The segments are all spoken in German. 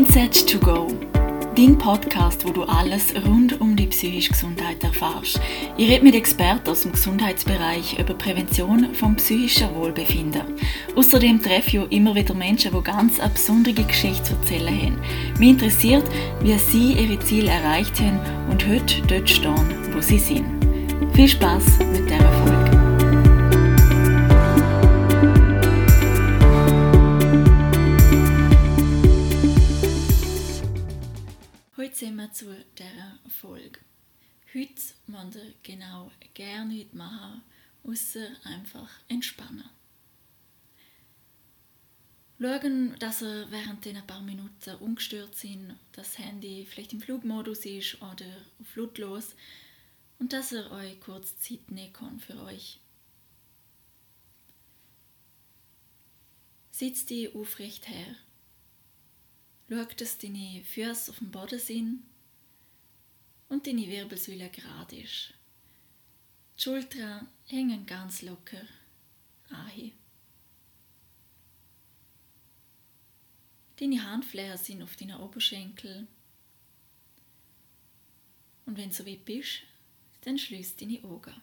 Mindset to go. Dein Podcast, wo du alles rund um die psychische Gesundheit erfährst. Ich rede mit Experten aus dem Gesundheitsbereich über Prävention vom psychischen Wohlbefinden. Außerdem treffe ich immer wieder Menschen, die ganz eine besondere Geschichte zu erzählen haben. Mich interessiert, wie sie ihre Ziele erreicht haben und heute dort stehen, wo sie sind. Viel Spaß mit dieser Folge. Sind wir zu dieser Folge. Heute wollen wir genau gerne nichts machen, außer einfach entspannen. Schauen, dass ihr während den paar Minuten ungestört sind, das Handy vielleicht im Flugmodus ist oder auf lautlos und dass ihr euch kurz Zeit nehmen kann für euch. Sitzt die aufrecht her Schau, dass deine Füße auf dem Boden sind und deine Wirbelsäule gerade ist. Die Schultern hängen ganz locker an. Deine Handflächen sind auf deinen Oberschenkel. Und wenn du so weit bist, dann schließ deine Augen.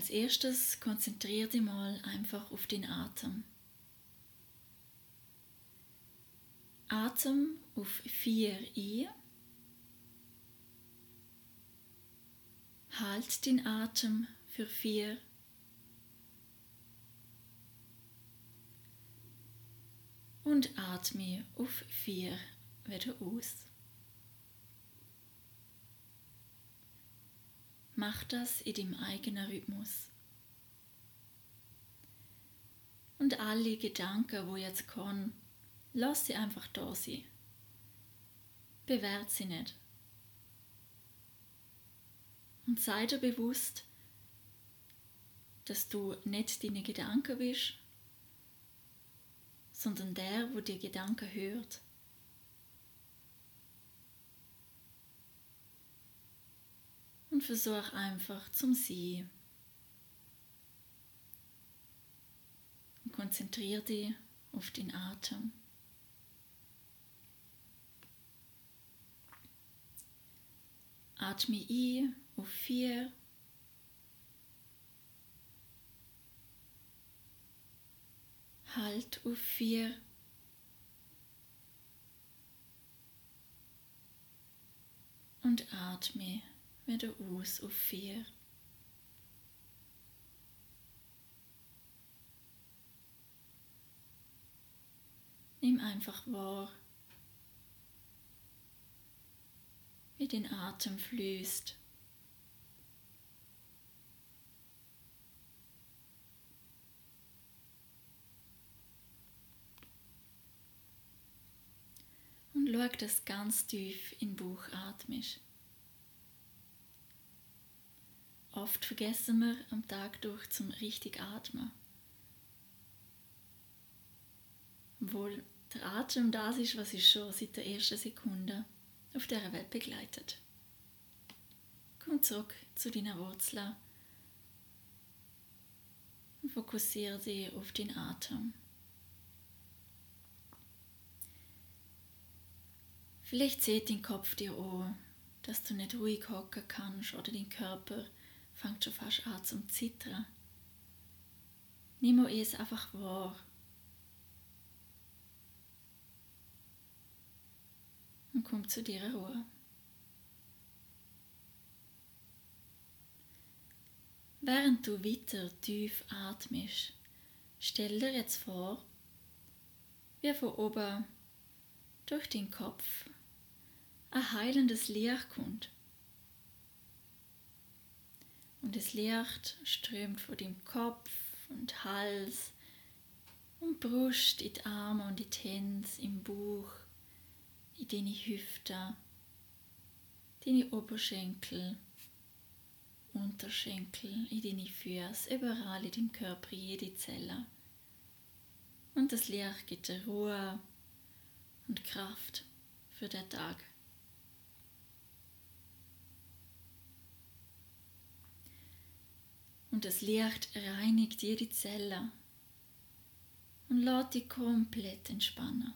Als erstes konzentriere dich mal einfach auf den Atem. Atem auf 4 ein. Halt den Atem für 4. Und atme auf 4 wieder aus. Mach das in deinem eigenen Rhythmus. Und alle Gedanken, wo jetzt kommen, lass sie einfach da sein. Bewert sie nicht. Und sei dir bewusst, dass du nicht deine Gedanken bist, sondern der, wo die Gedanken hört. Und versuch einfach zum Sie. Und konzentriere dich auf den Atem. Atme I auf vier. Halt auf vier. Und atme wieder aus auf vier. Nimm einfach wahr, wie den Atem fließt. Und schau, dass ganz tief in den atmest. Oft vergessen wir am Tag durch zum richtig atmen. Obwohl der Atem das ist, was uns schon seit der ersten Sekunde auf dieser Welt begleitet. Komm zurück zu deinen Wurzeln und fokussiere dich auf den Atem. Vielleicht sieht dein Kopf dir an, dass du nicht ruhig hocken kannst oder dein Körper fängt schon fast an zum Zittern. Nimm es einfach wahr. Und komm zu dir Ruhe. Während du weiter tief atmest, stell dir jetzt vor, wie von oben durch den Kopf ein heilendes Licht kommt und das Licht strömt von dem Kopf und Hals und Brust in die Arme und die Hände, im Bauch, in deine Hüfte, deine Oberschenkel, Unterschenkel, in deine Füße, überall in deinem Körper, jede Zelle. Und das Licht gibt dir Ruhe und Kraft für den Tag. Und das Licht reinigt jede Zelle und lässt dich komplett entspannen.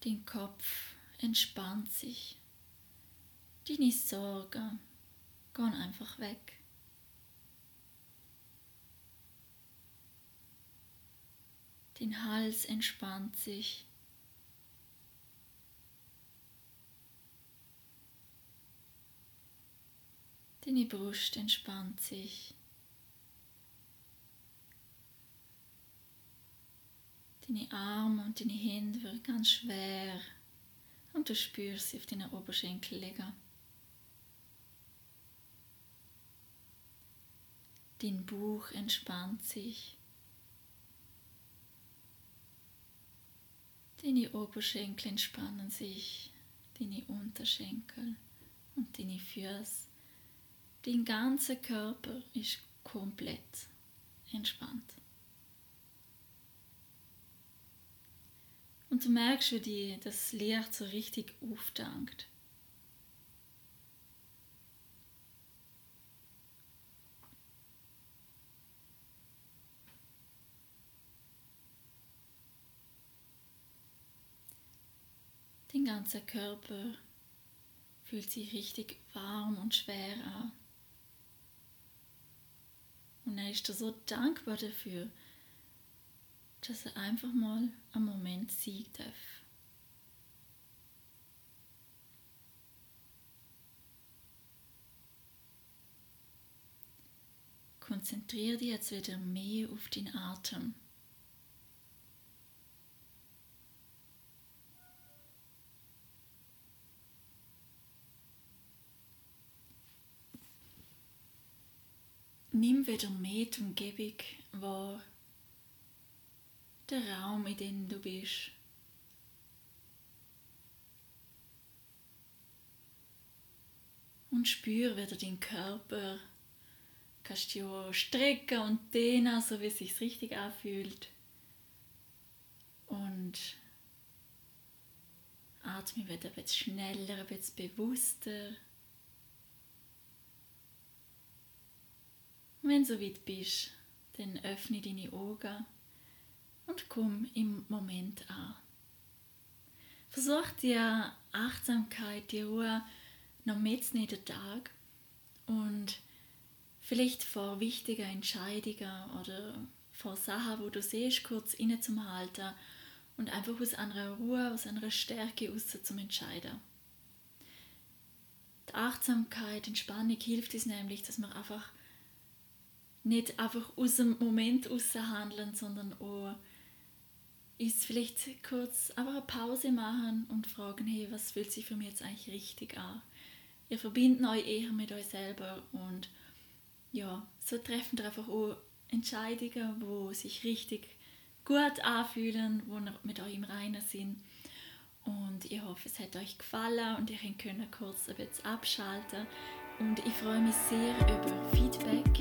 Dein Kopf entspannt sich. Deine Sorgen gehen einfach weg. Dein Hals entspannt sich. Deine Brust entspannt sich. Deine Arme und deine Hände werden ganz schwer und du spürst sie auf deinen Oberschenkel liegen. Dein Bauch entspannt sich. Deine Oberschenkel entspannen sich, deine Unterschenkel und deine Füße. Dein ganzer Körper ist komplett entspannt. Und du merkst, wie dir das Licht so richtig aufdankt. Dein ganzer Körper fühlt sich richtig warm und schwer an. Und er ist so dankbar dafür, dass er einfach mal einen Moment sein darf. Konzentriere dich jetzt wieder mehr auf den Atem. Nimm wieder mehr die Umgebung wahr der Raum, in dem du bist. Und spür wieder deinen Körper. Du kannst dich strecken und dehnen, so wie es sich richtig anfühlt. Und atme wieder bisschen schneller, bisschen bewusster. Und wenn du so weit bist, dann öffne deine Augen und komm im Moment an. Versuch die Achtsamkeit, die Ruhe noch mitzunehmen den Tag und vielleicht vor wichtigen Entscheidungen oder vor Sachen, wo du siehst, kurz innezuhalten und einfach aus einer Ruhe, aus einer Stärke aus zum Entscheiden. Die Achtsamkeit, Entspannung hilft uns nämlich, dass wir einfach nicht einfach aus dem Moment handeln, sondern auch ist vielleicht kurz aber eine Pause machen und fragen, hey, was fühlt sich für mich jetzt eigentlich richtig an? Ihr verbindet euch eher mit euch selber und ja, so treffen ihr einfach auch Entscheidungen, wo sich richtig gut anfühlen, wo ihr mit euch im Reinen sind. Und ich hoffe, es hat euch gefallen und ihr könnt kurz ein bisschen abschalten. Und ich freue mich sehr über Feedback.